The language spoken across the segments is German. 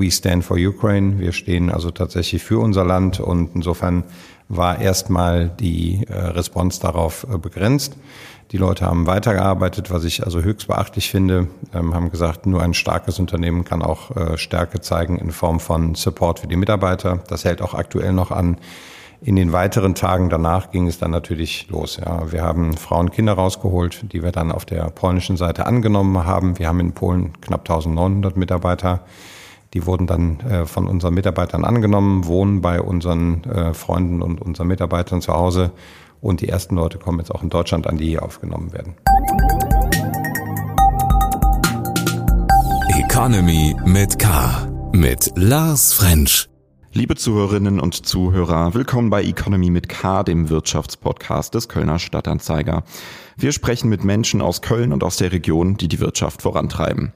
We stand for Ukraine. Wir stehen also tatsächlich für unser Land und insofern war erstmal die äh, Response darauf äh, begrenzt. Die Leute haben weitergearbeitet, was ich also höchst beachtlich finde, ähm, haben gesagt, nur ein starkes Unternehmen kann auch äh, Stärke zeigen in Form von Support für die Mitarbeiter. Das hält auch aktuell noch an. In den weiteren Tagen danach ging es dann natürlich los. Ja. Wir haben Frauen und Kinder rausgeholt, die wir dann auf der polnischen Seite angenommen haben. Wir haben in Polen knapp 1900 Mitarbeiter. Die wurden dann äh, von unseren Mitarbeitern angenommen, wohnen bei unseren äh, Freunden und unseren Mitarbeitern zu Hause. Und die ersten Leute kommen jetzt auch in Deutschland an, die hier aufgenommen werden. Economy mit K. Mit Lars French. Liebe Zuhörerinnen und Zuhörer, willkommen bei Economy mit K, dem Wirtschaftspodcast des Kölner Stadtanzeiger. Wir sprechen mit Menschen aus Köln und aus der Region, die die Wirtschaft vorantreiben.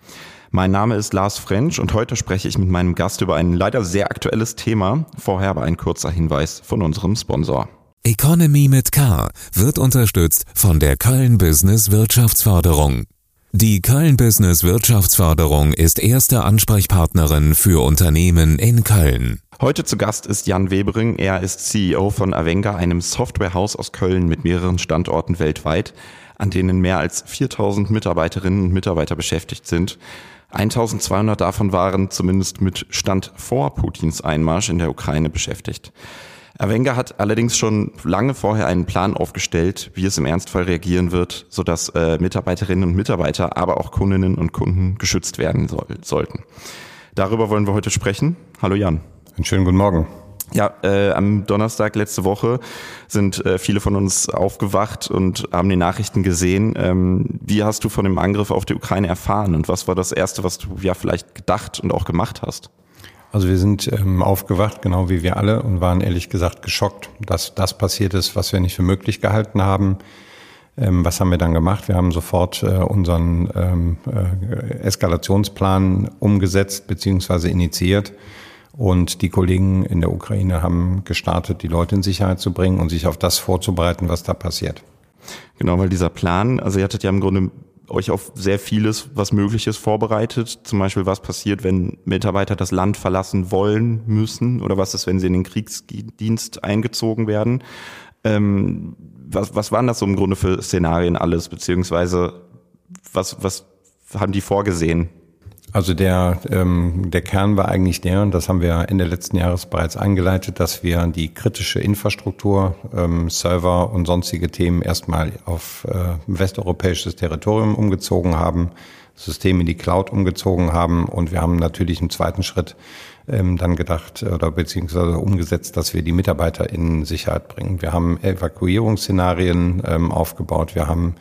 Mein Name ist Lars French und heute spreche ich mit meinem Gast über ein leider sehr aktuelles Thema. Vorher aber ein kurzer Hinweis von unserem Sponsor. Economy mit K wird unterstützt von der Köln Business Wirtschaftsförderung. Die Köln Business Wirtschaftsförderung ist erste Ansprechpartnerin für Unternehmen in Köln. Heute zu Gast ist Jan Webering. Er ist CEO von Avenga, einem Softwarehaus aus Köln mit mehreren Standorten weltweit, an denen mehr als 4000 Mitarbeiterinnen und Mitarbeiter beschäftigt sind. 1200 davon waren zumindest mit Stand vor Putins Einmarsch in der Ukraine beschäftigt. Avenga hat allerdings schon lange vorher einen Plan aufgestellt, wie es im Ernstfall reagieren wird, sodass äh, Mitarbeiterinnen und Mitarbeiter, aber auch Kundinnen und Kunden geschützt werden soll, sollten. Darüber wollen wir heute sprechen. Hallo Jan. Einen schönen guten Morgen. Ja, äh, am Donnerstag letzte Woche sind äh, viele von uns aufgewacht und haben die Nachrichten gesehen. Ähm, wie hast du von dem Angriff auf die Ukraine erfahren und was war das Erste, was du ja vielleicht gedacht und auch gemacht hast? Also wir sind ähm, aufgewacht, genau wie wir alle, und waren ehrlich gesagt geschockt, dass das passiert ist, was wir nicht für möglich gehalten haben. Ähm, was haben wir dann gemacht? Wir haben sofort äh, unseren ähm, äh, Eskalationsplan umgesetzt bzw. initiiert und die Kollegen in der Ukraine haben gestartet, die Leute in Sicherheit zu bringen und sich auf das vorzubereiten, was da passiert. Genau, weil dieser Plan, also ihr hattet ja im Grunde euch auf sehr vieles, was möglich ist, vorbereitet. Zum Beispiel, was passiert, wenn Mitarbeiter das Land verlassen wollen müssen oder was ist, wenn sie in den Kriegsdienst eingezogen werden. Ähm, was, was waren das so im Grunde für Szenarien alles, beziehungsweise was, was haben die vorgesehen? Also der, ähm, der Kern war eigentlich der, und das haben wir Ende letzten Jahres bereits eingeleitet, dass wir die kritische Infrastruktur, ähm, Server und sonstige Themen erstmal auf äh, westeuropäisches Territorium umgezogen haben, Systeme in die Cloud umgezogen haben und wir haben natürlich im zweiten Schritt ähm, dann gedacht oder beziehungsweise umgesetzt, dass wir die Mitarbeiter in Sicherheit bringen. Wir haben Evakuierungsszenarien ähm, aufgebaut, wir haben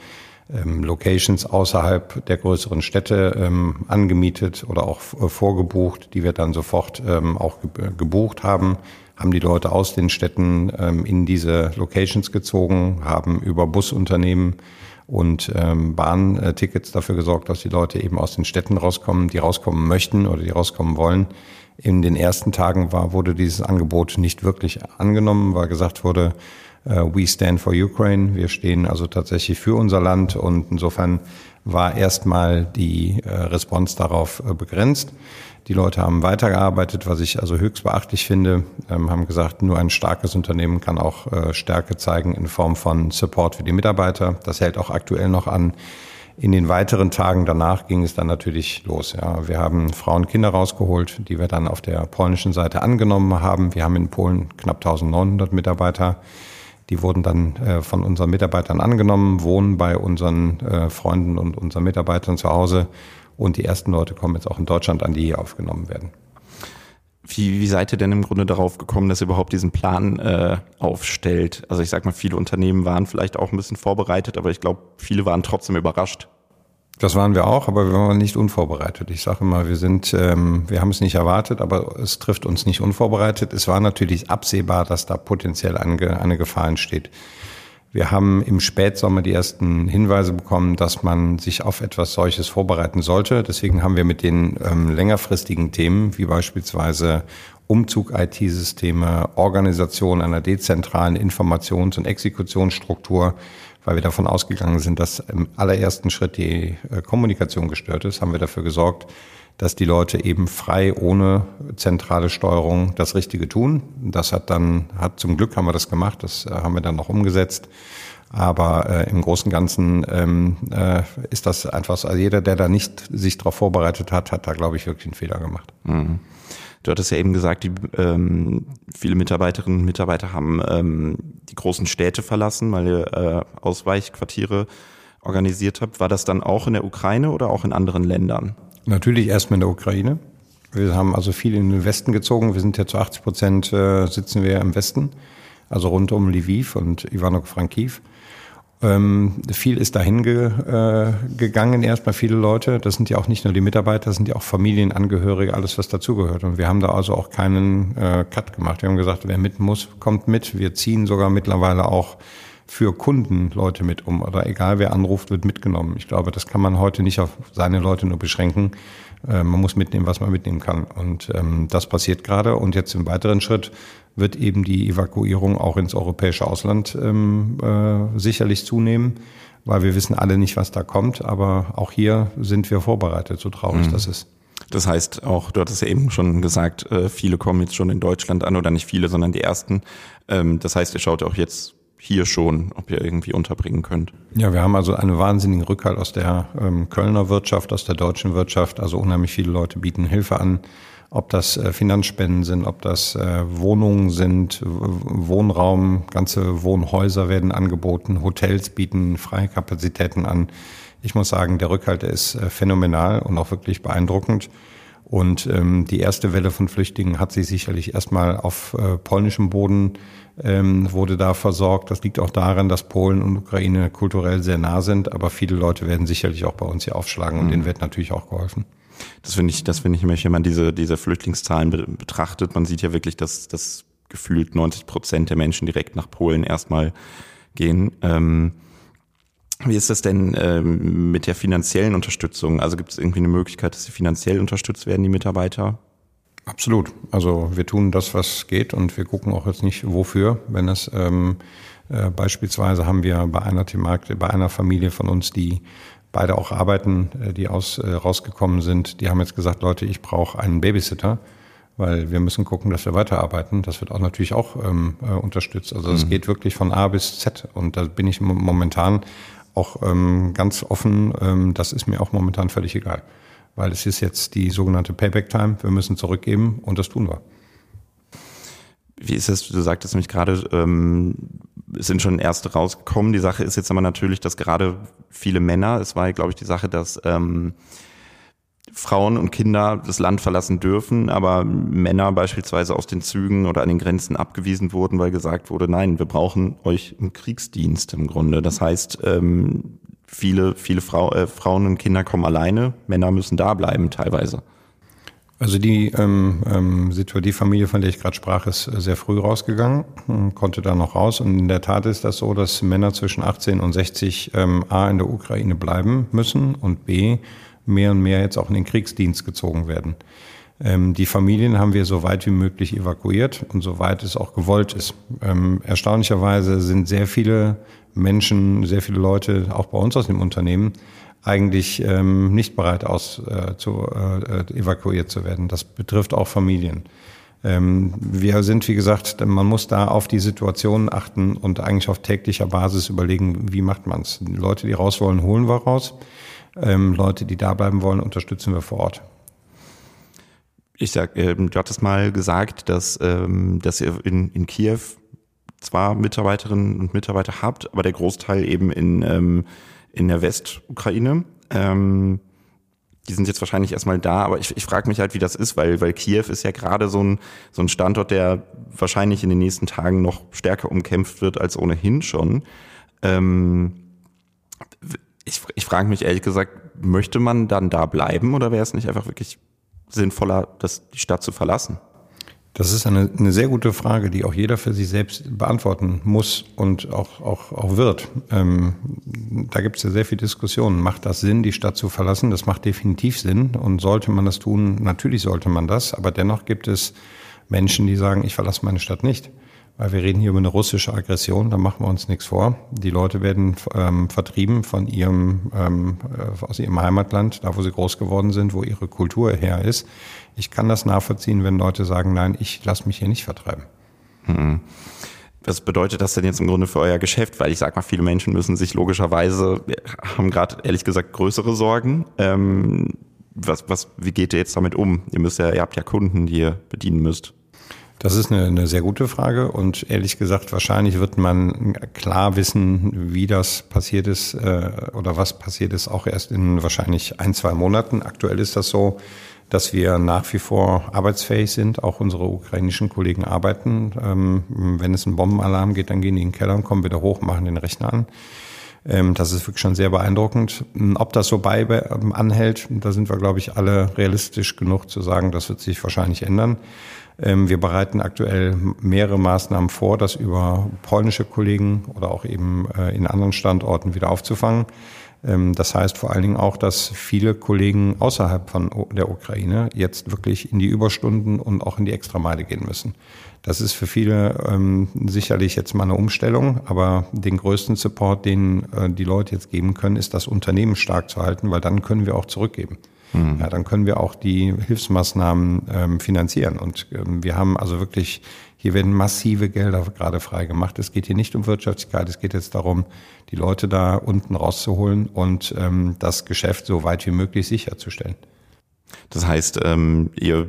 ähm, Locations außerhalb der größeren Städte ähm, angemietet oder auch äh, vorgebucht, die wir dann sofort ähm, auch ge gebucht haben, haben die Leute aus den Städten ähm, in diese Locations gezogen, haben über Busunternehmen und ähm, Bahntickets dafür gesorgt, dass die Leute eben aus den Städten rauskommen, die rauskommen möchten oder die rauskommen wollen. In den ersten Tagen war, wurde dieses Angebot nicht wirklich angenommen, weil gesagt wurde, äh, We stand for Ukraine. Wir stehen also tatsächlich für unser Land und insofern war erstmal die äh, Response darauf äh, begrenzt. Die Leute haben weitergearbeitet, was ich also höchst beachtlich finde, ähm, haben gesagt, nur ein starkes Unternehmen kann auch Stärke zeigen in Form von Support für die Mitarbeiter. Das hält auch aktuell noch an. In den weiteren Tagen danach ging es dann natürlich los. Ja. Wir haben Frauen und Kinder rausgeholt, die wir dann auf der polnischen Seite angenommen haben. Wir haben in Polen knapp 1900 Mitarbeiter. Die wurden dann äh, von unseren Mitarbeitern angenommen, wohnen bei unseren äh, Freunden und unseren Mitarbeitern zu Hause. Und die ersten Leute kommen jetzt auch in Deutschland an, die hier aufgenommen werden. Wie, wie seid ihr denn im Grunde darauf gekommen, dass ihr überhaupt diesen Plan äh, aufstellt? Also ich sag mal, viele Unternehmen waren vielleicht auch ein bisschen vorbereitet, aber ich glaube, viele waren trotzdem überrascht. Das waren wir auch, aber wir waren nicht unvorbereitet. Ich sage immer, wir sind, ähm, wir haben es nicht erwartet, aber es trifft uns nicht unvorbereitet. Es war natürlich absehbar, dass da potenziell eine, eine Gefahr entsteht. Wir haben im Spätsommer die ersten Hinweise bekommen, dass man sich auf etwas solches vorbereiten sollte. Deswegen haben wir mit den ähm, längerfristigen Themen, wie beispielsweise Umzug IT-Systeme, Organisation einer dezentralen Informations- und Exekutionsstruktur, weil wir davon ausgegangen sind, dass im allerersten Schritt die äh, Kommunikation gestört ist, haben wir dafür gesorgt, dass die Leute eben frei ohne zentrale Steuerung das Richtige tun. Das hat dann, hat zum Glück haben wir das gemacht, das äh, haben wir dann noch umgesetzt. Aber äh, im Großen und Ganzen ähm, äh, ist das einfach so. Also jeder, der da nicht sich darauf vorbereitet hat, hat da, glaube ich, wirklich einen Fehler gemacht. Mhm. Du hattest ja eben gesagt, die, ähm, viele Mitarbeiterinnen und Mitarbeiter haben ähm, die großen Städte verlassen, weil ihr äh, Ausweichquartiere organisiert habt. War das dann auch in der Ukraine oder auch in anderen Ländern? Natürlich erstmal in der Ukraine. Wir haben also viel in den Westen gezogen. Wir sind ja zu 80 Prozent äh, sitzen wir im Westen, also rund um Lviv und Ivano-Frankiv. Ähm, viel ist dahin ge, äh, gegangen, erstmal viele Leute. Das sind ja auch nicht nur die Mitarbeiter, das sind ja auch Familienangehörige, alles was dazugehört. Und wir haben da also auch keinen äh, Cut gemacht. Wir haben gesagt, wer mit muss, kommt mit. Wir ziehen sogar mittlerweile auch für Kunden Leute mit um. Oder egal wer anruft, wird mitgenommen. Ich glaube, das kann man heute nicht auf seine Leute nur beschränken. Äh, man muss mitnehmen, was man mitnehmen kann. Und ähm, das passiert gerade. Und jetzt im weiteren Schritt wird eben die Evakuierung auch ins europäische Ausland ähm, äh, sicherlich zunehmen, weil wir wissen alle nicht, was da kommt. Aber auch hier sind wir vorbereitet, so traurig mhm. das ist. Das heißt auch, du hattest ja eben schon gesagt, äh, viele kommen jetzt schon in Deutschland an oder nicht viele, sondern die ersten. Ähm, das heißt, ihr schaut auch jetzt hier schon, ob ihr irgendwie unterbringen könnt. Ja, wir haben also einen wahnsinnigen Rückhalt aus der ähm, Kölner Wirtschaft, aus der deutschen Wirtschaft. Also unheimlich viele Leute bieten Hilfe an ob das äh, Finanzspenden sind, ob das äh, Wohnungen sind, Wohnraum, ganze Wohnhäuser werden angeboten, Hotels bieten Freikapazitäten an. Ich muss sagen, der Rückhalt ist äh, phänomenal und auch wirklich beeindruckend. Und ähm, die erste Welle von Flüchtlingen hat sich sicherlich erstmal auf äh, polnischem Boden ähm, wurde da versorgt. Das liegt auch daran, dass Polen und Ukraine kulturell sehr nah sind, aber viele Leute werden sicherlich auch bei uns hier aufschlagen und mhm. denen wird natürlich auch geholfen. Das finde ich, das finde ich immer, wenn man diese, diese Flüchtlingszahlen betrachtet, man sieht ja wirklich, dass, dass gefühlt 90 Prozent der Menschen direkt nach Polen erstmal gehen. Ähm, wie ist das denn ähm, mit der finanziellen Unterstützung? Also gibt es irgendwie eine Möglichkeit, dass sie finanziell unterstützt werden, die Mitarbeiter? Absolut. Also wir tun das, was geht und wir gucken auch jetzt nicht, wofür. Wenn es ähm, äh, beispielsweise haben wir bei einer Thematik, bei einer Familie von uns, die beide auch arbeiten, äh, die aus, äh, rausgekommen sind, die haben jetzt gesagt, Leute, ich brauche einen Babysitter, weil wir müssen gucken, dass wir weiterarbeiten. Das wird auch natürlich auch ähm, äh, unterstützt. Also es mhm. geht wirklich von A bis Z und da bin ich momentan auch ähm, ganz offen. Ähm, das ist mir auch momentan völlig egal, weil es ist jetzt die sogenannte Payback Time. Wir müssen zurückgeben und das tun wir. Wie ist es, du sagtest nämlich gerade, ähm, es sind schon erste rausgekommen. Die Sache ist jetzt aber natürlich, dass gerade viele Männer, es war, glaube ich, die Sache, dass ähm, Frauen und Kinder das Land verlassen dürfen, aber Männer beispielsweise aus den Zügen oder an den Grenzen abgewiesen wurden, weil gesagt wurde, nein, wir brauchen euch im Kriegsdienst im Grunde. Das heißt, ähm, viele, viele Frau, äh, Frauen und Kinder kommen alleine, Männer müssen da bleiben teilweise. Also die, ähm, ähm, die Familie, von der ich gerade sprach, ist sehr früh rausgegangen, konnte da noch raus. Und in der Tat ist das so, dass Männer zwischen 18 und 60 ähm, A in der Ukraine bleiben müssen und B mehr und mehr jetzt auch in den Kriegsdienst gezogen werden. Ähm, die Familien haben wir so weit wie möglich evakuiert und so weit es auch gewollt ist. Ähm, erstaunlicherweise sind sehr viele Menschen, sehr viele Leute, auch bei uns aus dem Unternehmen, eigentlich ähm, nicht bereit aus äh, zu äh, evakuiert zu werden. Das betrifft auch Familien. Ähm, wir sind, wie gesagt, man muss da auf die Situation achten und eigentlich auf täglicher Basis überlegen, wie macht man es. Leute, die raus wollen, holen wir raus. Ähm, Leute, die da bleiben wollen, unterstützen wir vor Ort. Ich sag, äh, du hattest mal gesagt, dass, ähm, dass ihr in, in Kiew zwar Mitarbeiterinnen und Mitarbeiter habt, aber der Großteil eben in ähm, in der Westukraine. Ähm, die sind jetzt wahrscheinlich erstmal da, aber ich, ich frage mich halt, wie das ist, weil, weil Kiew ist ja gerade so ein, so ein Standort, der wahrscheinlich in den nächsten Tagen noch stärker umkämpft wird als ohnehin schon. Ähm, ich ich frage mich ehrlich gesagt, möchte man dann da bleiben oder wäre es nicht einfach wirklich sinnvoller, das, die Stadt zu verlassen? Das ist eine, eine sehr gute Frage, die auch jeder für sich selbst beantworten muss und auch, auch, auch wird. Ähm, da gibt es ja sehr viel Diskussionen. Macht das Sinn, die Stadt zu verlassen? Das macht definitiv Sinn. Und sollte man das tun? Natürlich sollte man das. Aber dennoch gibt es Menschen, die sagen, ich verlasse meine Stadt nicht. Weil wir reden hier über eine russische Aggression, da machen wir uns nichts vor. Die Leute werden ähm, vertrieben von ihrem, ähm, äh, aus ihrem Heimatland, da wo sie groß geworden sind, wo ihre Kultur her ist. Ich kann das nachvollziehen, wenn Leute sagen, nein, ich lasse mich hier nicht vertreiben. Mhm. Was bedeutet das denn jetzt im Grunde für euer Geschäft? Weil ich sag mal, viele Menschen müssen sich logischerweise, haben gerade ehrlich gesagt größere Sorgen. Ähm, was, was, wie geht ihr jetzt damit um? Ihr müsst ja, ihr habt ja Kunden, die ihr bedienen müsst. Das ist eine, eine sehr gute Frage und ehrlich gesagt, wahrscheinlich wird man klar wissen, wie das passiert ist äh, oder was passiert ist, auch erst in wahrscheinlich ein, zwei Monaten. Aktuell ist das so, dass wir nach wie vor arbeitsfähig sind. Auch unsere ukrainischen Kollegen arbeiten. Ähm, wenn es einen Bombenalarm geht, dann gehen die in den Keller und kommen wieder hoch, machen den Rechner an. Ähm, das ist wirklich schon sehr beeindruckend. Ob das so bei ähm, anhält, da sind wir, glaube ich, alle realistisch genug zu sagen, das wird sich wahrscheinlich ändern. Ähm, wir bereiten aktuell mehrere Maßnahmen vor, das über polnische Kollegen oder auch eben äh, in anderen Standorten wieder aufzufangen. Ähm, das heißt vor allen Dingen auch, dass viele Kollegen außerhalb von der Ukraine jetzt wirklich in die Überstunden und auch in die Extrameile gehen müssen. Das ist für viele ähm, sicherlich jetzt mal eine Umstellung, aber den größten Support, den äh, die Leute jetzt geben können, ist das Unternehmen stark zu halten, weil dann können wir auch zurückgeben. Mhm. Ja, dann können wir auch die Hilfsmaßnahmen ähm, finanzieren. Und ähm, wir haben also wirklich, hier werden massive Gelder gerade freigemacht. Es geht hier nicht um Wirtschaftlichkeit, es geht jetzt darum, die Leute da unten rauszuholen und ähm, das Geschäft so weit wie möglich sicherzustellen. Das heißt, ähm, ihr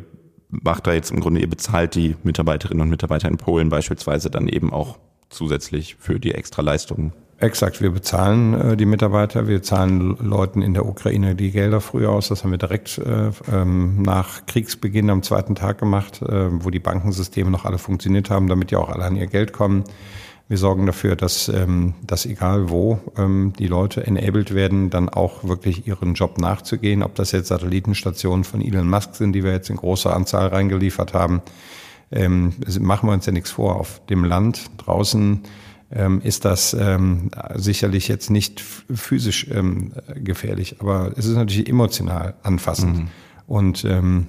macht da jetzt im Grunde, ihr bezahlt die Mitarbeiterinnen und Mitarbeiter in Polen beispielsweise dann eben auch zusätzlich für die Extraleistungen. Exakt, wir bezahlen äh, die Mitarbeiter, wir zahlen Leuten in der Ukraine die Gelder früher aus. Das haben wir direkt äh, ähm, nach Kriegsbeginn am zweiten Tag gemacht, äh, wo die Bankensysteme noch alle funktioniert haben, damit ja auch alle an ihr Geld kommen. Wir sorgen dafür, dass, ähm, dass egal wo ähm, die Leute enabled werden, dann auch wirklich ihren Job nachzugehen. Ob das jetzt Satellitenstationen von Elon Musk sind, die wir jetzt in großer Anzahl reingeliefert haben, ähm, machen wir uns ja nichts vor. Auf dem Land draußen ähm, ist das ähm, sicherlich jetzt nicht physisch ähm, gefährlich, aber es ist natürlich emotional anfassend. Mhm. Und ähm,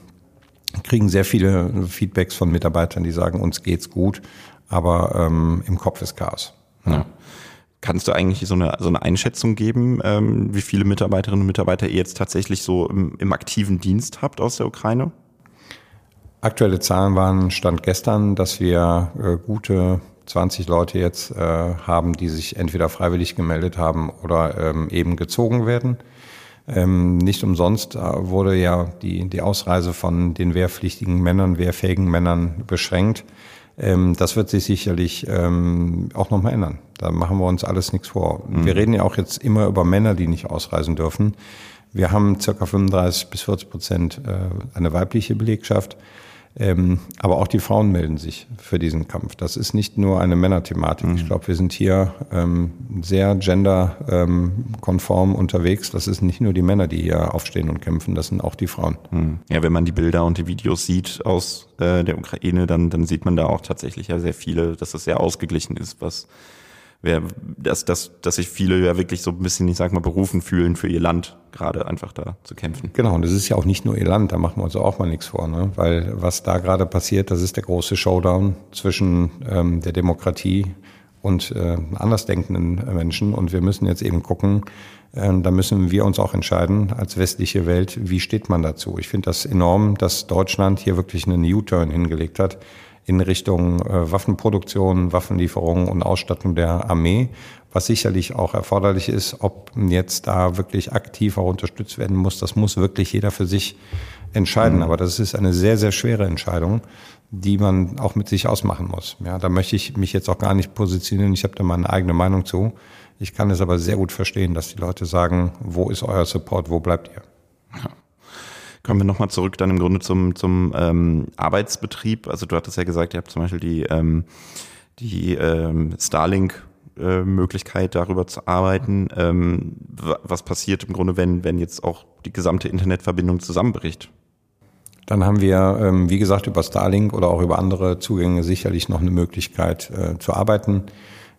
kriegen sehr viele Feedbacks von Mitarbeitern, die sagen, uns geht's gut, aber ähm, im Kopf ist Chaos. Ja. Kannst du eigentlich so eine, so eine Einschätzung geben, ähm, wie viele Mitarbeiterinnen und Mitarbeiter ihr jetzt tatsächlich so im, im aktiven Dienst habt aus der Ukraine? Aktuelle Zahlen waren Stand gestern, dass wir äh, gute 20 Leute jetzt äh, haben, die sich entweder freiwillig gemeldet haben oder ähm, eben gezogen werden. Ähm, nicht umsonst äh, wurde ja die, die Ausreise von den wehrpflichtigen Männern, wehrfähigen Männern beschränkt. Ähm, das wird sich sicherlich ähm, auch nochmal ändern. Da machen wir uns alles nichts vor. Mhm. Wir reden ja auch jetzt immer über Männer, die nicht ausreisen dürfen. Wir haben circa 35 bis 40 Prozent äh, eine weibliche Belegschaft. Ähm, aber auch die Frauen melden sich für diesen Kampf. Das ist nicht nur eine Männerthematik. Mhm. Ich glaube, wir sind hier ähm, sehr genderkonform ähm, unterwegs. Das ist nicht nur die Männer, die hier aufstehen und kämpfen, das sind auch die Frauen. Mhm. Ja, wenn man die Bilder und die Videos sieht aus äh, der Ukraine, dann, dann sieht man da auch tatsächlich ja sehr viele, dass es sehr ausgeglichen ist, was wer, dass, dass, dass sich viele ja wirklich so ein bisschen, ich sag mal, berufen fühlen für ihr Land, gerade einfach da zu kämpfen. Genau, und das ist ja auch nicht nur ihr Land, da machen wir uns auch mal nichts vor, ne? weil was da gerade passiert, das ist der große Showdown zwischen ähm, der Demokratie und äh, andersdenkenden Menschen und wir müssen jetzt eben gucken, äh, da müssen wir uns auch entscheiden als westliche Welt, wie steht man dazu. Ich finde das enorm, dass Deutschland hier wirklich einen U-Turn hingelegt hat in Richtung äh, Waffenproduktion, Waffenlieferungen und Ausstattung der Armee, was sicherlich auch erforderlich ist. Ob jetzt da wirklich aktiv auch unterstützt werden muss, das muss wirklich jeder für sich entscheiden. Mhm. Aber das ist eine sehr, sehr schwere Entscheidung, die man auch mit sich ausmachen muss. Ja, da möchte ich mich jetzt auch gar nicht positionieren. Ich habe da meine eigene Meinung zu. Ich kann es aber sehr gut verstehen, dass die Leute sagen, wo ist euer Support, wo bleibt ihr? Ja. Kommen wir nochmal zurück dann im Grunde zum, zum ähm, Arbeitsbetrieb. Also du hattest ja gesagt, ihr habt zum Beispiel die, ähm, die ähm, Starlink äh, Möglichkeit, darüber zu arbeiten. Ähm, was passiert im Grunde, wenn, wenn jetzt auch die gesamte Internetverbindung zusammenbricht? Dann haben wir, ähm, wie gesagt, über Starlink oder auch über andere Zugänge sicherlich noch eine Möglichkeit äh, zu arbeiten.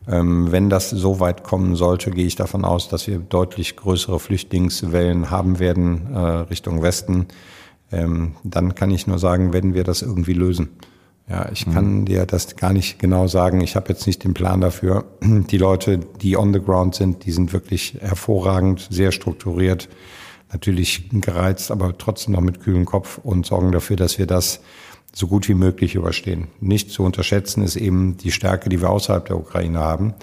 Ähm, wenn das so weit kommen sollte, gehe ich davon aus, dass wir deutlich größere Flüchtlingswellen haben werden äh, Richtung Westen. Ähm, dann kann ich nur sagen, werden wir das irgendwie lösen. Ja, ich kann mhm. dir das gar nicht genau sagen. Ich habe jetzt nicht den Plan dafür. Die Leute, die on the ground sind, die sind wirklich hervorragend, sehr strukturiert, natürlich gereizt, aber trotzdem noch mit kühlem Kopf und sorgen dafür, dass wir das so gut wie möglich überstehen. Nicht zu unterschätzen ist eben die Stärke, die wir außerhalb der Ukraine haben,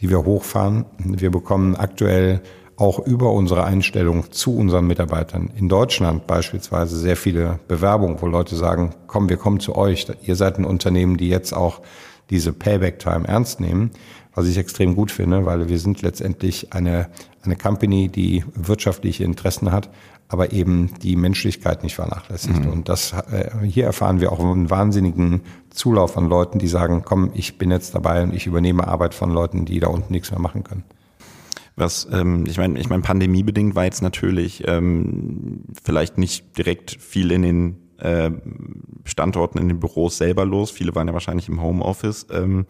die wir hochfahren. Wir bekommen aktuell auch über unsere Einstellung zu unseren Mitarbeitern in Deutschland beispielsweise sehr viele Bewerbungen, wo Leute sagen, komm, wir kommen zu euch. Ihr seid ein Unternehmen, die jetzt auch diese Payback-Time ernst nehmen, was ich extrem gut finde, weil wir sind letztendlich eine, eine Company, die wirtschaftliche Interessen hat, aber eben die Menschlichkeit nicht vernachlässigt. Mhm. Und das äh, hier erfahren wir auch einen wahnsinnigen Zulauf von Leuten, die sagen, komm, ich bin jetzt dabei und ich übernehme Arbeit von Leuten, die da unten nichts mehr machen können. Was, ähm, ich meine, ich meine, pandemiebedingt war jetzt natürlich ähm, vielleicht nicht direkt viel in den äh, Standorten, in den Büros selber los. Viele waren ja wahrscheinlich im Homeoffice. Ähm,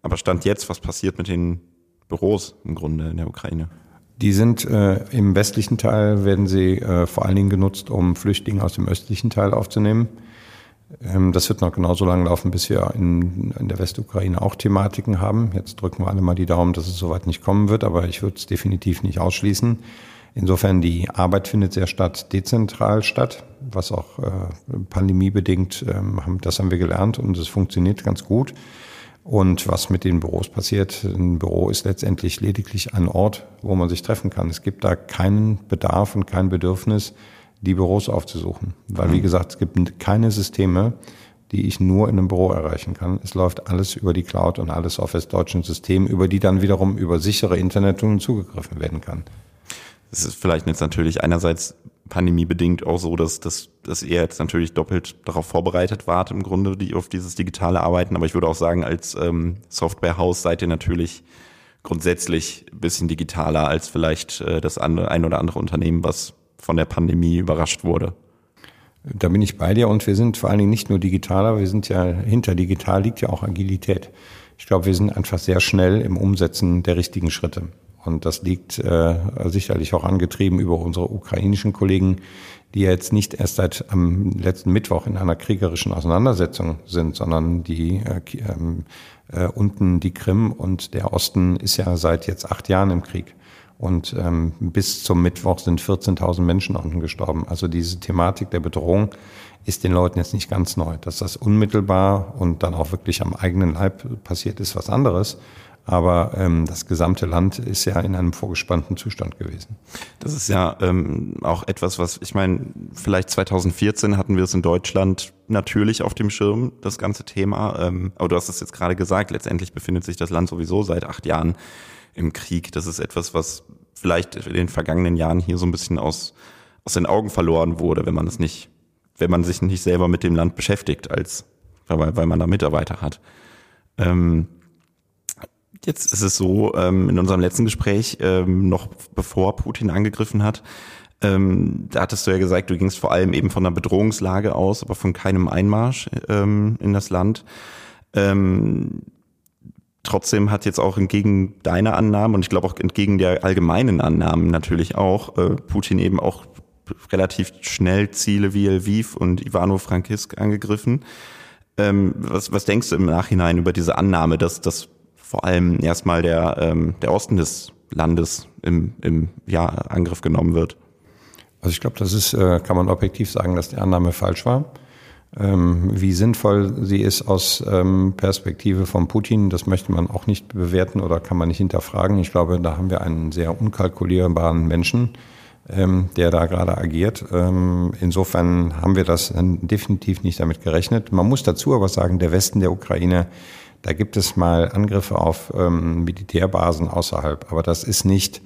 aber Stand jetzt, was passiert mit den Büros im Grunde in der Ukraine? Die sind äh, im westlichen Teil, werden sie äh, vor allen Dingen genutzt, um Flüchtlinge aus dem östlichen Teil aufzunehmen. Ähm, das wird noch genauso lange laufen, bis wir in, in der Westukraine auch Thematiken haben. Jetzt drücken wir alle mal die Daumen, dass es soweit nicht kommen wird, aber ich würde es definitiv nicht ausschließen. Insofern die Arbeit findet sehr statt, dezentral statt, was auch äh, pandemiebedingt, ähm, das haben wir gelernt und es funktioniert ganz gut. Und was mit den Büros passiert, ein Büro ist letztendlich lediglich ein Ort, wo man sich treffen kann. Es gibt da keinen Bedarf und kein Bedürfnis, die Büros aufzusuchen. Weil, mhm. wie gesagt, es gibt keine Systeme, die ich nur in einem Büro erreichen kann. Es läuft alles über die Cloud und alles auf das deutsche System, über die dann wiederum über sichere Internettunnel zugegriffen werden kann. Es ist vielleicht jetzt natürlich einerseits pandemiebedingt auch so, dass, dass, dass ihr jetzt natürlich doppelt darauf vorbereitet wart, im Grunde die, auf dieses digitale Arbeiten. Aber ich würde auch sagen, als ähm, Softwarehaus seid ihr natürlich grundsätzlich ein bisschen digitaler als vielleicht äh, das andere, ein oder andere Unternehmen, was von der Pandemie überrascht wurde. Da bin ich bei dir und wir sind vor allen Dingen nicht nur digitaler, wir sind ja hinter digital liegt ja auch Agilität. Ich glaube, wir sind einfach sehr schnell im Umsetzen der richtigen Schritte. Und das liegt äh, sicherlich auch angetrieben über unsere ukrainischen Kollegen, die jetzt nicht erst seit am letzten Mittwoch in einer kriegerischen Auseinandersetzung sind, sondern die äh, ähm, äh, unten die Krim und der Osten ist ja seit jetzt acht Jahren im Krieg. Und ähm, bis zum Mittwoch sind 14.000 Menschen unten gestorben. Also diese Thematik der Bedrohung ist den Leuten jetzt nicht ganz neu. Dass das unmittelbar und dann auch wirklich am eigenen Leib passiert ist, was anderes. Aber ähm, das gesamte Land ist ja in einem vorgespannten Zustand gewesen. Das ist ja ähm, auch etwas, was ich meine, vielleicht 2014 hatten wir es in Deutschland natürlich auf dem Schirm, das ganze Thema. Ähm, aber du hast es jetzt gerade gesagt, letztendlich befindet sich das Land sowieso seit acht Jahren im Krieg. Das ist etwas, was vielleicht in den vergangenen Jahren hier so ein bisschen aus, aus den Augen verloren wurde, wenn man es nicht, wenn man sich nicht selber mit dem Land beschäftigt, als weil, weil man da Mitarbeiter hat. Ähm, jetzt ist es so, ähm, in unserem letzten Gespräch, ähm, noch bevor Putin angegriffen hat, ähm, da hattest du ja gesagt, du gingst vor allem eben von einer Bedrohungslage aus, aber von keinem Einmarsch in das Land. Trotzdem hat jetzt auch entgegen deiner Annahmen und ich glaube auch entgegen der allgemeinen Annahmen natürlich auch äh, Putin eben auch relativ schnell Ziele wie Lviv und Ivano-Frankisk angegriffen. Was, was denkst du im Nachhinein über diese Annahme, dass, dass vor allem erstmal der, ähm, der Osten des Landes im, im ja, Angriff genommen wird? Also ich glaube, das ist, äh, kann man objektiv sagen, dass die Annahme falsch war. Ähm, wie sinnvoll sie ist aus ähm, Perspektive von Putin, das möchte man auch nicht bewerten oder kann man nicht hinterfragen. Ich glaube, da haben wir einen sehr unkalkulierbaren Menschen, ähm, der da gerade agiert. insofern haben wir das definitiv nicht damit gerechnet. Man muss dazu aber sagen, der Westen der Ukraine, da gibt es mal Angriffe auf Militärbasen außerhalb, aber das ist nicht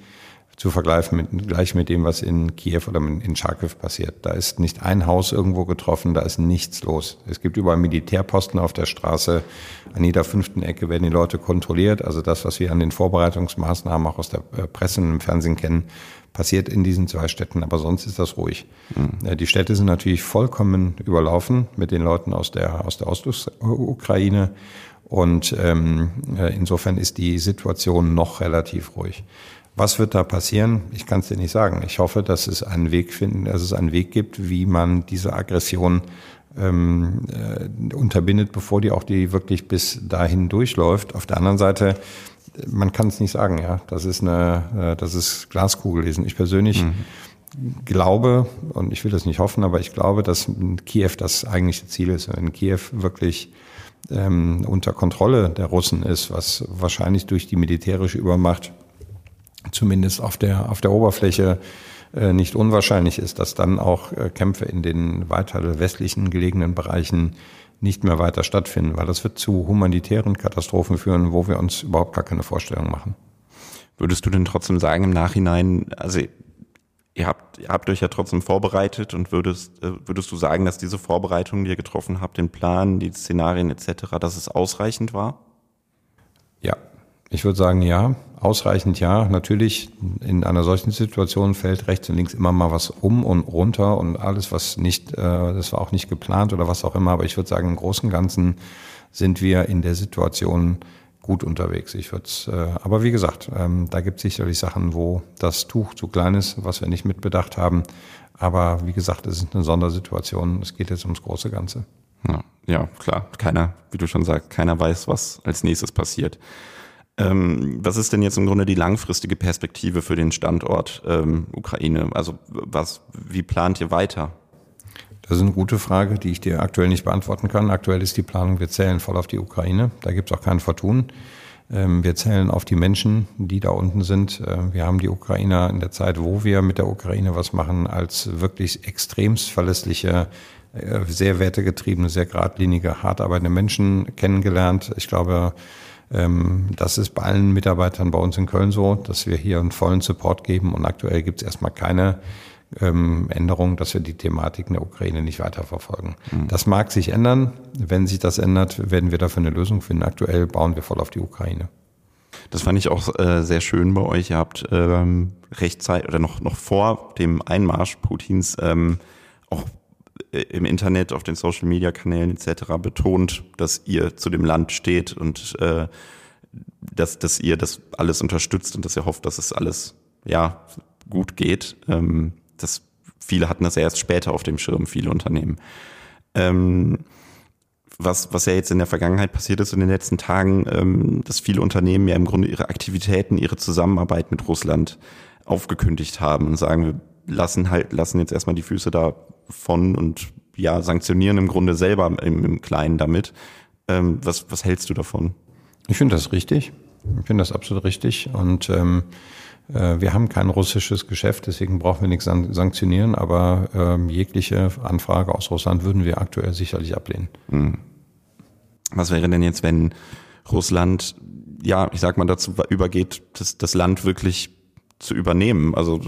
zu vergleichen mit, gleich mit dem, was in Kiew oder in Charkiw passiert. Da ist nicht ein Haus irgendwo getroffen, da ist nichts los. Es gibt überall Militärposten auf der Straße. An jeder fünften Ecke werden die Leute kontrolliert. Also das, was wir an den Vorbereitungsmaßnahmen auch aus der äh, Presse und im Fernsehen kennen, passiert in diesen zwei Städten, aber sonst ist das ruhig. Mhm. Die Städte sind natürlich vollkommen überlaufen mit den Leuten aus der, aus der Ostukraine. Und ähm, äh, insofern ist die Situation noch relativ ruhig. Was wird da passieren? Ich kann es dir nicht sagen. Ich hoffe, dass es einen Weg finden, dass es einen Weg gibt, wie man diese Aggression ähm, äh, unterbindet, bevor die auch die wirklich bis dahin durchläuft. Auf der anderen Seite, man kann es nicht sagen, ja. Das ist eine, äh, das ist Glaskugel lesen. Ich persönlich mhm. glaube, und ich will das nicht hoffen, aber ich glaube, dass Kiew das eigentliche Ziel ist. Wenn Kiew wirklich ähm, unter Kontrolle der Russen ist, was wahrscheinlich durch die militärische Übermacht zumindest auf der, auf der Oberfläche äh, nicht unwahrscheinlich ist, dass dann auch äh, Kämpfe in den weiter westlichen gelegenen Bereichen nicht mehr weiter stattfinden, weil das wird zu humanitären Katastrophen führen, wo wir uns überhaupt gar keine Vorstellung machen. Würdest du denn trotzdem sagen im Nachhinein, also ihr habt, ihr habt euch ja trotzdem vorbereitet und würdest, äh, würdest du sagen, dass diese Vorbereitungen, die ihr getroffen habt, den Plan, die Szenarien etc., dass es ausreichend war? Ja, ich würde sagen, ja, ausreichend ja. Natürlich, in einer solchen Situation fällt rechts und links immer mal was um und runter und alles, was nicht, äh, das war auch nicht geplant oder was auch immer. Aber ich würde sagen, im Großen und Ganzen sind wir in der Situation gut unterwegs. Ich würde äh, aber wie gesagt, ähm, da gibt es sicherlich Sachen, wo das Tuch zu klein ist, was wir nicht mitbedacht haben. Aber wie gesagt, es ist eine Sondersituation. Es geht jetzt ums große Ganze. Ja, ja, klar. Keiner, wie du schon sagst, keiner weiß, was als nächstes passiert. Ähm, was ist denn jetzt im Grunde die langfristige Perspektive für den Standort ähm, Ukraine? Also was, wie plant ihr weiter? Das ist eine gute Frage, die ich dir aktuell nicht beantworten kann. Aktuell ist die Planung, wir zählen voll auf die Ukraine. Da gibt es auch kein Vertun. Ähm, wir zählen auf die Menschen, die da unten sind. Ähm, wir haben die Ukrainer in der Zeit, wo wir mit der Ukraine was machen, als wirklich extremst verlässliche, äh, sehr wertegetriebene, sehr geradlinige, hart arbeitende Menschen kennengelernt. Ich glaube, ähm, das ist bei allen Mitarbeitern bei uns in Köln so, dass wir hier einen vollen Support geben und aktuell gibt es erstmal keine ähm, Änderung, dass wir die Thematik in der Ukraine nicht weiterverfolgen. Mhm. Das mag sich ändern. Wenn sich das ändert, werden wir dafür eine Lösung finden. Aktuell bauen wir voll auf die Ukraine. Das fand ich auch äh, sehr schön bei euch. Ihr habt ähm, rechtzeitig oder noch, noch vor dem Einmarsch Putins ähm, auch äh, im Internet, auf den Social Media Kanälen etc. betont, dass ihr zu dem Land steht und äh, dass, dass ihr das alles unterstützt und dass ihr hofft, dass es alles ja gut geht. Ähm, das, viele hatten das erst später auf dem Schirm, viele Unternehmen. Ähm, was, was ja jetzt in der Vergangenheit passiert ist in den letzten Tagen, ähm, dass viele Unternehmen ja im Grunde ihre Aktivitäten, ihre Zusammenarbeit mit Russland aufgekündigt haben und sagen, wir lassen halt, lassen jetzt erstmal die Füße da von und ja, sanktionieren im Grunde selber im, im Kleinen damit. Ähm, was, was hältst du davon? Ich finde das richtig. Ich finde das absolut richtig. Und ähm, äh, wir haben kein russisches Geschäft, deswegen brauchen wir nichts sanktionieren, aber ähm, jegliche Anfrage aus Russland würden wir aktuell sicherlich ablehnen. Hm. Was wäre denn jetzt, wenn Russland, ja, ich sag mal, dazu übergeht, das, das Land wirklich zu übernehmen? Also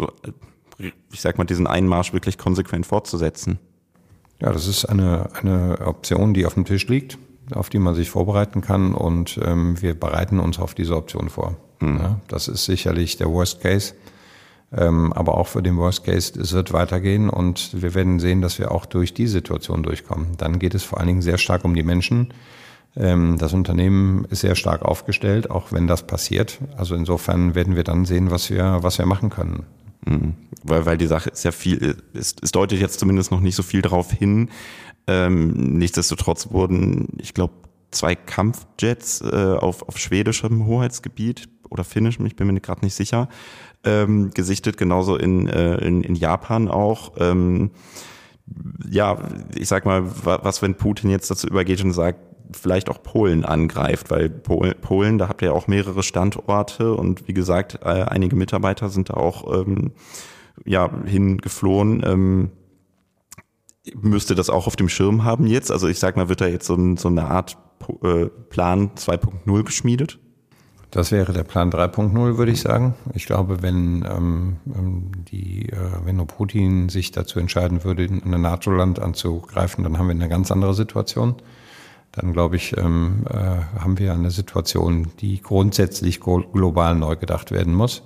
ich sag mal, diesen Einmarsch wirklich konsequent fortzusetzen? Ja, das ist eine, eine Option, die auf dem Tisch liegt, auf die man sich vorbereiten kann und ähm, wir bereiten uns auf diese Option vor. Hm. Ja, das ist sicherlich der Worst Case. Ähm, aber auch für den Worst Case, es wird weitergehen und wir werden sehen, dass wir auch durch die Situation durchkommen. Dann geht es vor allen Dingen sehr stark um die Menschen. Ähm, das Unternehmen ist sehr stark aufgestellt, auch wenn das passiert. Also insofern werden wir dann sehen, was wir, was wir machen können. Mhm. Weil, weil die Sache ist ja viel, es, es deutet jetzt zumindest noch nicht so viel darauf hin. Ähm, nichtsdestotrotz wurden, ich glaube, zwei Kampfjets äh, auf, auf schwedischem Hoheitsgebiet oder finnischem, ich bin mir gerade nicht sicher, ähm, gesichtet, genauso in, äh, in, in Japan auch. Ähm, ja, ich sag mal, was, wenn Putin jetzt dazu übergeht und sagt, vielleicht auch Polen angreift, weil Polen, da habt ihr ja auch mehrere Standorte und wie gesagt, äh, einige Mitarbeiter sind da auch ähm, ja, hingeflohen. Ähm, müsste das auch auf dem Schirm haben jetzt? Also ich sag mal, wird da jetzt so, so eine Art äh, Plan 2.0 geschmiedet? Das wäre der Plan 3.0, würde ich sagen. Ich glaube, wenn ähm, ähm, die, äh, wenn Putin sich dazu entscheiden würde, in ein NATO-Land anzugreifen, dann haben wir eine ganz andere Situation dann glaube ich, ähm, äh, haben wir eine Situation, die grundsätzlich global neu gedacht werden muss.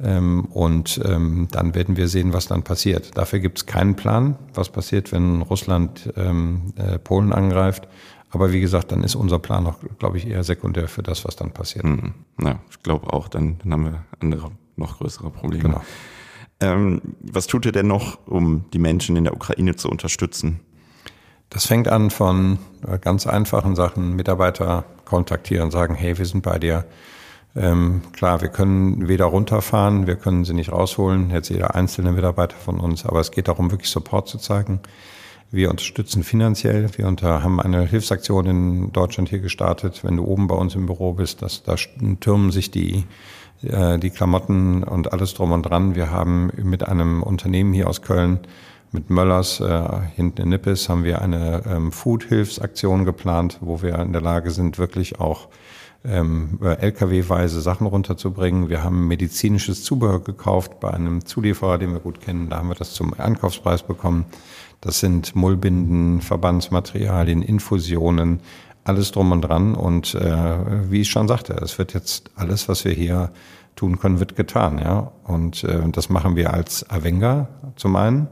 Ähm, und ähm, dann werden wir sehen, was dann passiert. Dafür gibt es keinen Plan, was passiert, wenn Russland ähm, äh, Polen angreift. Aber wie gesagt, dann ist unser Plan noch, glaube ich, eher sekundär für das, was dann passiert. Mhm. Ja, ich glaube auch, dann, dann haben wir andere, noch größere Probleme. Genau. Ähm, was tut ihr denn noch, um die Menschen in der Ukraine zu unterstützen? Das fängt an von äh, ganz einfachen Sachen, Mitarbeiter kontaktieren, sagen, hey, wir sind bei dir. Ähm, klar, wir können weder runterfahren, wir können sie nicht rausholen, jetzt jeder einzelne Mitarbeiter von uns, aber es geht darum, wirklich Support zu zeigen. Wir unterstützen finanziell. Wir unter, haben eine Hilfsaktion in Deutschland hier gestartet. Wenn du oben bei uns im Büro bist, das, da türmen sich die, äh, die Klamotten und alles drum und dran. Wir haben mit einem Unternehmen hier aus Köln mit Möllers äh, hinten in Nippes haben wir eine ähm, Food-Hilfsaktion geplant, wo wir in der Lage sind, wirklich auch ähm, LKW-weise Sachen runterzubringen. Wir haben medizinisches Zubehör gekauft bei einem Zulieferer, den wir gut kennen. Da haben wir das zum Einkaufspreis bekommen. Das sind Mullbinden, Verbandsmaterialien, Infusionen, alles drum und dran. Und äh, wie ich schon sagte, es wird jetzt alles, was wir hier tun können, wird getan. Ja? Und äh, das machen wir als Avenga zum einen.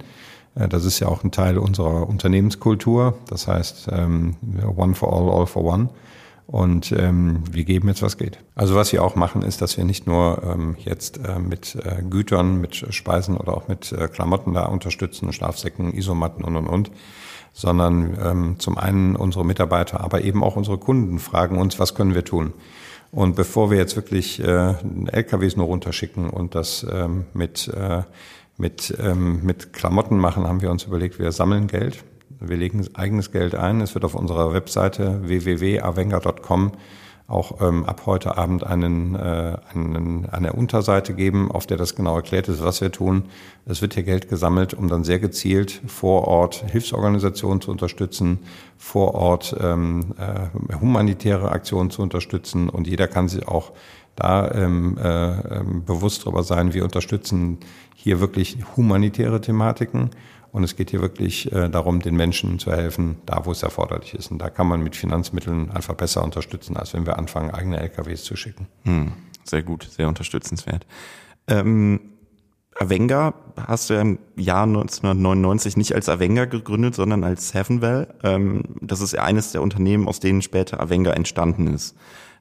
Äh, das ist ja auch ein Teil unserer Unternehmenskultur. Das heißt, ähm, One for All, All for One. Und ähm, wir geben jetzt, was geht. Also was wir auch machen, ist, dass wir nicht nur ähm, jetzt äh, mit äh, Gütern, mit Speisen oder auch mit äh, Klamotten da unterstützen, Schlafsäcken, Isomatten und, und, und, sondern ähm, zum einen unsere Mitarbeiter, aber eben auch unsere Kunden fragen uns, was können wir tun. Und bevor wir jetzt wirklich äh, LKWs nur runterschicken und das ähm, mit äh, mit, ähm, mit Klamotten machen, haben wir uns überlegt, wir sammeln Geld. Wir legen eigenes Geld ein. Es wird auf unserer Webseite www.avenga.com auch ähm, ab heute Abend einen, äh, einen, eine Unterseite geben, auf der das genau erklärt ist, was wir tun. Es wird hier Geld gesammelt, um dann sehr gezielt vor Ort Hilfsorganisationen zu unterstützen, vor Ort ähm, äh, humanitäre Aktionen zu unterstützen und jeder kann sich auch da ähm, äh, ähm, bewusst darüber sein, wir unterstützen hier wirklich humanitäre Thematiken und es geht hier wirklich äh, darum, den Menschen zu helfen, da wo es erforderlich ist. Und da kann man mit Finanzmitteln einfach besser unterstützen, als wenn wir anfangen, eigene LKWs zu schicken. Hm, sehr gut, sehr unterstützenswert. Ähm, Avenga hast du ja im Jahr 1999 nicht als Avenga gegründet, sondern als Sevenwell. Ähm, das ist eines der Unternehmen, aus denen später Avenga entstanden ist.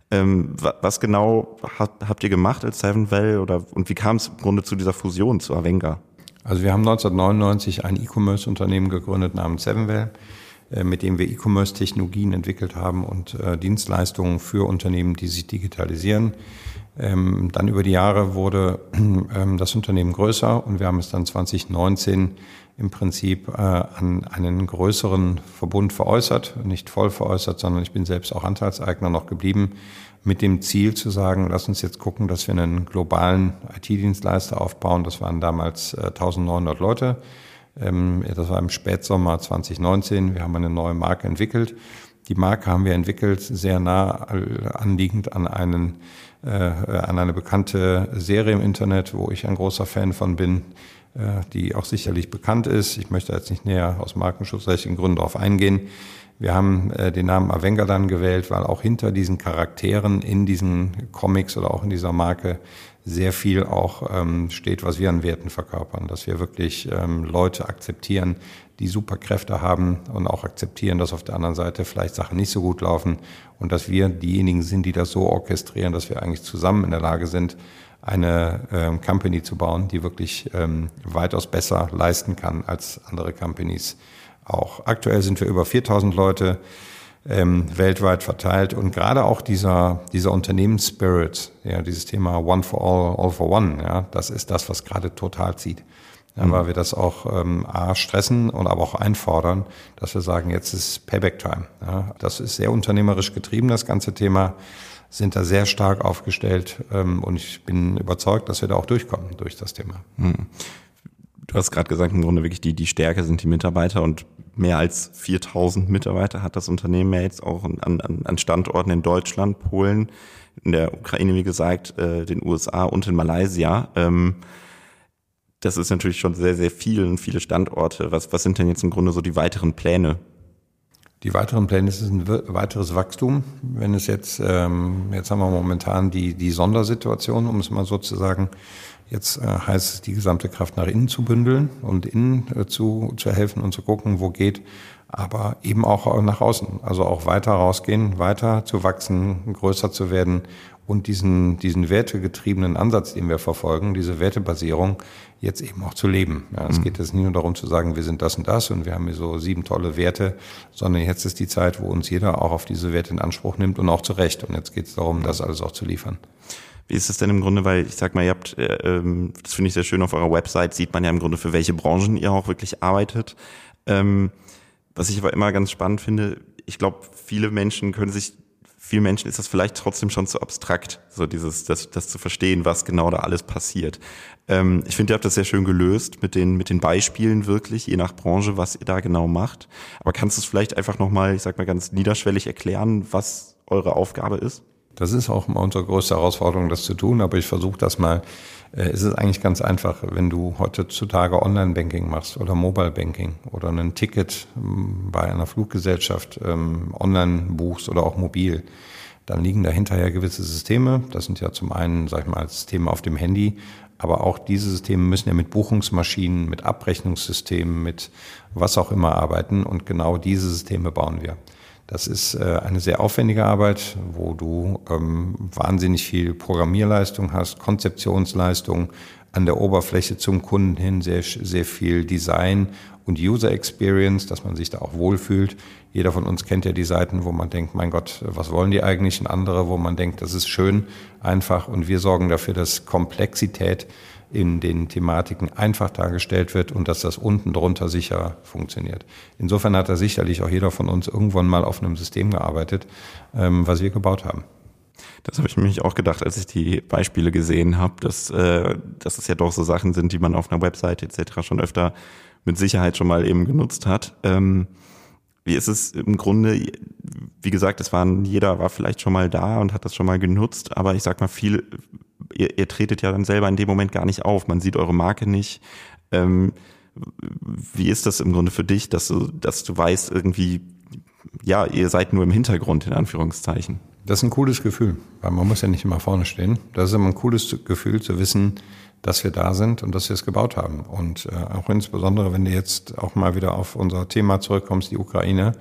Ähm, was genau habt, ihr gemacht als Sevenwell oder und wie kam es im Grunde zu dieser Fusion zu Avenga? Also wir haben 1999 ein E-Commerce-Unternehmen gegründet namens Sevenwell, äh, mit dem wir E-Commerce-Technologien entwickelt haben und äh, Dienstleistungen für Unternehmen, die sich digitalisieren. Ähm, dann über die Jahre wurde ähm, das Unternehmen größer und wir haben es dann 2019 im Prinzip äh, an einen größeren Verbund veräußert, nicht voll veräußert, sondern ich bin selbst auch Anteilseigner noch geblieben, mit dem Ziel zu sagen, lass uns jetzt gucken, dass wir einen globalen IT-Dienstleister aufbauen. Das waren damals äh, 1900 Leute. Ähm, das war im Spätsommer 2019. Wir haben eine neue Marke entwickelt. Die Marke haben wir entwickelt, sehr nah anliegend an einen äh, an eine bekannte Serie im Internet, wo ich ein großer Fan von bin, äh, die auch sicherlich bekannt ist. Ich möchte jetzt nicht näher aus markenschutzrechtlichen Gründen darauf eingehen. Wir haben äh, den Namen Avenga dann gewählt, weil auch hinter diesen Charakteren in diesen Comics oder auch in dieser Marke sehr viel auch ähm, steht, was wir an Werten verkörpern. Dass wir wirklich ähm, Leute akzeptieren, die Superkräfte haben und auch akzeptieren, dass auf der anderen Seite vielleicht Sachen nicht so gut laufen und dass wir diejenigen sind, die das so orchestrieren, dass wir eigentlich zusammen in der Lage sind, eine ähm, Company zu bauen, die wirklich ähm, weitaus besser leisten kann als andere Companies auch. Aktuell sind wir über 4000 Leute ähm, weltweit verteilt und gerade auch dieser, dieser Unternehmensspirit, ja, dieses Thema One for All, All for One, ja, das ist das, was gerade total zieht. Ja, mhm. Weil wir das auch ähm, A, stressen und aber auch einfordern, dass wir sagen, jetzt ist Payback Time. Ja. Das ist sehr unternehmerisch getrieben, das ganze Thema sind da sehr stark aufgestellt ähm, und ich bin überzeugt, dass wir da auch durchkommen durch das Thema. Hm. Du hast gerade gesagt, im Grunde wirklich die, die Stärke sind die Mitarbeiter und mehr als 4000 Mitarbeiter hat das Unternehmen ja jetzt auch an, an, an Standorten in Deutschland, Polen, in der Ukraine, wie gesagt, äh, den USA und in Malaysia. Ähm, das ist natürlich schon sehr, sehr viel und viele Standorte. Was, was sind denn jetzt im Grunde so die weiteren Pläne die weiteren Pläne sind ein weiteres Wachstum. Wenn es jetzt, ähm, jetzt haben wir momentan die, die Sondersituation, um es mal so zu sagen. Jetzt äh, heißt es, die gesamte Kraft nach innen zu bündeln und innen äh, zu, zu helfen und zu gucken, wo geht, aber eben auch nach außen. Also auch weiter rausgehen, weiter zu wachsen, größer zu werden und diesen, diesen wertegetriebenen Ansatz, den wir verfolgen, diese Wertebasierung, jetzt eben auch zu leben. Ja, es mhm. geht jetzt nicht nur darum zu sagen, wir sind das und das und wir haben hier so sieben tolle Werte, sondern jetzt ist die Zeit, wo uns jeder auch auf diese Werte in Anspruch nimmt und auch zu Recht. Und jetzt geht es darum, das alles auch zu liefern. Wie ist es denn im Grunde, weil ich sag mal, ihr habt, äh, ähm, das finde ich sehr schön, auf eurer Website sieht man ja im Grunde, für welche Branchen ihr auch wirklich arbeitet. Ähm, was ich aber immer ganz spannend finde, ich glaube, viele Menschen können sich vielen Menschen ist das vielleicht trotzdem schon zu abstrakt, so dieses, das, das zu verstehen, was genau da alles passiert. Ähm, ich finde, ihr habt das sehr schön gelöst mit den, mit den Beispielen wirklich, je nach Branche, was ihr da genau macht. Aber kannst du es vielleicht einfach nochmal, ich sag mal ganz niederschwellig erklären, was eure Aufgabe ist? Das ist auch immer unsere größte Herausforderung, das zu tun, aber ich versuche das mal. Äh, es ist eigentlich ganz einfach, wenn du heutzutage Online-Banking machst oder Mobile-Banking oder ein Ticket ähm, bei einer Fluggesellschaft ähm, online buchst oder auch mobil, dann liegen dahinter ja gewisse Systeme. Das sind ja zum einen, sag ich mal, Systeme auf dem Handy, aber auch diese Systeme müssen ja mit Buchungsmaschinen, mit Abrechnungssystemen, mit was auch immer arbeiten und genau diese Systeme bauen wir. Das ist äh, eine sehr aufwendige Arbeit, wo du ähm, wahnsinnig viel Programmierleistung hast, Konzeptionsleistung, an der Oberfläche zum Kunden hin sehr, sehr viel Design und User Experience, dass man sich da auch wohlfühlt. Jeder von uns kennt ja die Seiten, wo man denkt, mein Gott, was wollen die eigentlich? Und andere, wo man denkt, das ist schön, einfach. Und wir sorgen dafür, dass Komplexität in den Thematiken einfach dargestellt wird und dass das unten drunter sicher funktioniert. Insofern hat da sicherlich auch jeder von uns irgendwann mal auf einem System gearbeitet, ähm, was wir gebaut haben. Das habe ich mich auch gedacht, als ich die Beispiele gesehen habe, dass, äh, dass es ja doch so Sachen sind, die man auf einer Website etc. schon öfter mit Sicherheit schon mal eben genutzt hat. Ähm, ist es im Grunde, wie gesagt, es waren, jeder war vielleicht schon mal da und hat das schon mal genutzt, aber ich sag mal, viel ihr, ihr tretet ja dann selber in dem Moment gar nicht auf. Man sieht eure Marke nicht. Ähm, wie ist das im Grunde für dich, dass du, dass du weißt, irgendwie, ja, ihr seid nur im Hintergrund, in Anführungszeichen? Das ist ein cooles Gefühl, weil man muss ja nicht immer vorne stehen. Das ist immer ein cooles Gefühl zu wissen, dass wir da sind und dass wir es gebaut haben. Und äh, auch insbesondere, wenn du jetzt auch mal wieder auf unser Thema zurückkommst, die Ukraine.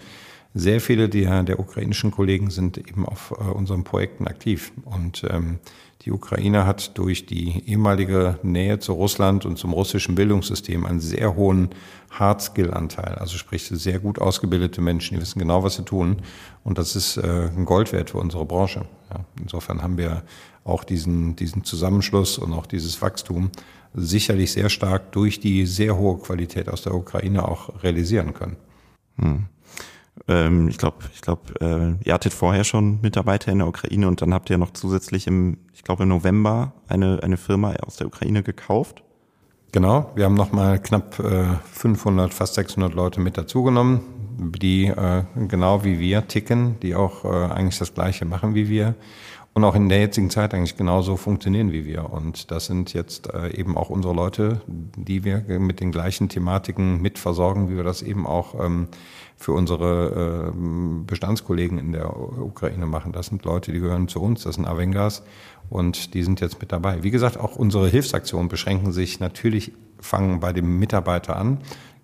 Sehr viele der, der ukrainischen Kollegen sind eben auf äh, unseren Projekten aktiv. Und ähm, die Ukraine hat durch die ehemalige Nähe zu Russland und zum russischen Bildungssystem einen sehr hohen Hard-Skill-Anteil. Also sprich sehr gut ausgebildete Menschen, die wissen genau, was sie tun. Und das ist äh, ein Gold wert für unsere Branche. Ja, insofern haben wir auch diesen, diesen Zusammenschluss und auch dieses Wachstum sicherlich sehr stark durch die sehr hohe Qualität aus der Ukraine auch realisieren können. Hm. Ähm, ich glaube, ich glaube, äh, ihr hattet vorher schon Mitarbeiter in der Ukraine und dann habt ihr noch zusätzlich im, ich glaube im November eine, eine Firma aus der Ukraine gekauft. Genau, wir haben nochmal knapp äh, 500, fast 600 Leute mit dazugenommen, die äh, genau wie wir ticken, die auch äh, eigentlich das Gleiche machen wie wir und auch in der jetzigen Zeit eigentlich genauso funktionieren wie wir. Und das sind jetzt äh, eben auch unsere Leute, die wir mit den gleichen Thematiken mitversorgen, wie wir das eben auch ähm, für unsere äh, Bestandskollegen in der Ukraine machen. Das sind Leute, die gehören zu uns, das sind Avengas und die sind jetzt mit dabei. Wie gesagt, auch unsere Hilfsaktionen beschränken sich natürlich, fangen bei dem Mitarbeiter an,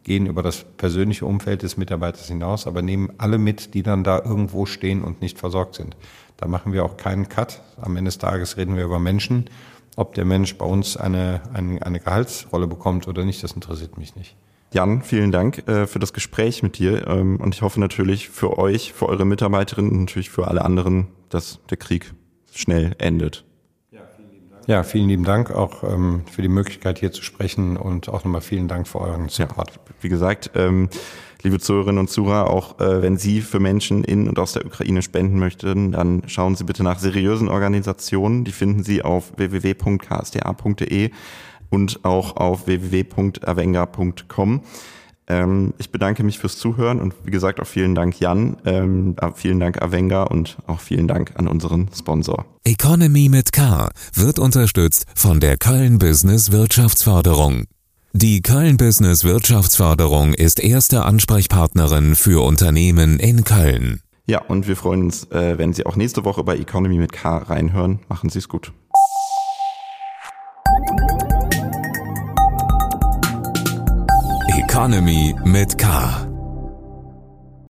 gehen über das persönliche Umfeld des Mitarbeiters hinaus, aber nehmen alle mit, die dann da irgendwo stehen und nicht versorgt sind. Da machen wir auch keinen Cut. Am Ende des Tages reden wir über Menschen. Ob der Mensch bei uns eine, eine, eine Gehaltsrolle bekommt oder nicht, das interessiert mich nicht. Jan, vielen Dank äh, für das Gespräch mit dir ähm, und ich hoffe natürlich für euch, für eure Mitarbeiterinnen und natürlich für alle anderen, dass der Krieg schnell endet. Ja, vielen lieben Dank auch ähm, für die Möglichkeit hier zu sprechen und auch nochmal vielen Dank für euren Support. Ja, wie gesagt, ähm, liebe Zuhörerinnen und Zuhörer, auch äh, wenn Sie für Menschen in und aus der Ukraine spenden möchten, dann schauen Sie bitte nach seriösen Organisationen. Die finden Sie auf www.ksda.de und auch auf www.avenga.com. Ähm, ich bedanke mich fürs Zuhören und wie gesagt auch vielen Dank Jan, ähm, vielen Dank Avenga und auch vielen Dank an unseren Sponsor. Economy mit K wird unterstützt von der Köln Business Wirtschaftsförderung. Die Köln Business Wirtschaftsförderung ist erste Ansprechpartnerin für Unternehmen in Köln. Ja, und wir freuen uns, äh, wenn Sie auch nächste Woche bei Economy mit K reinhören. Machen Sie es gut. Economy mit K.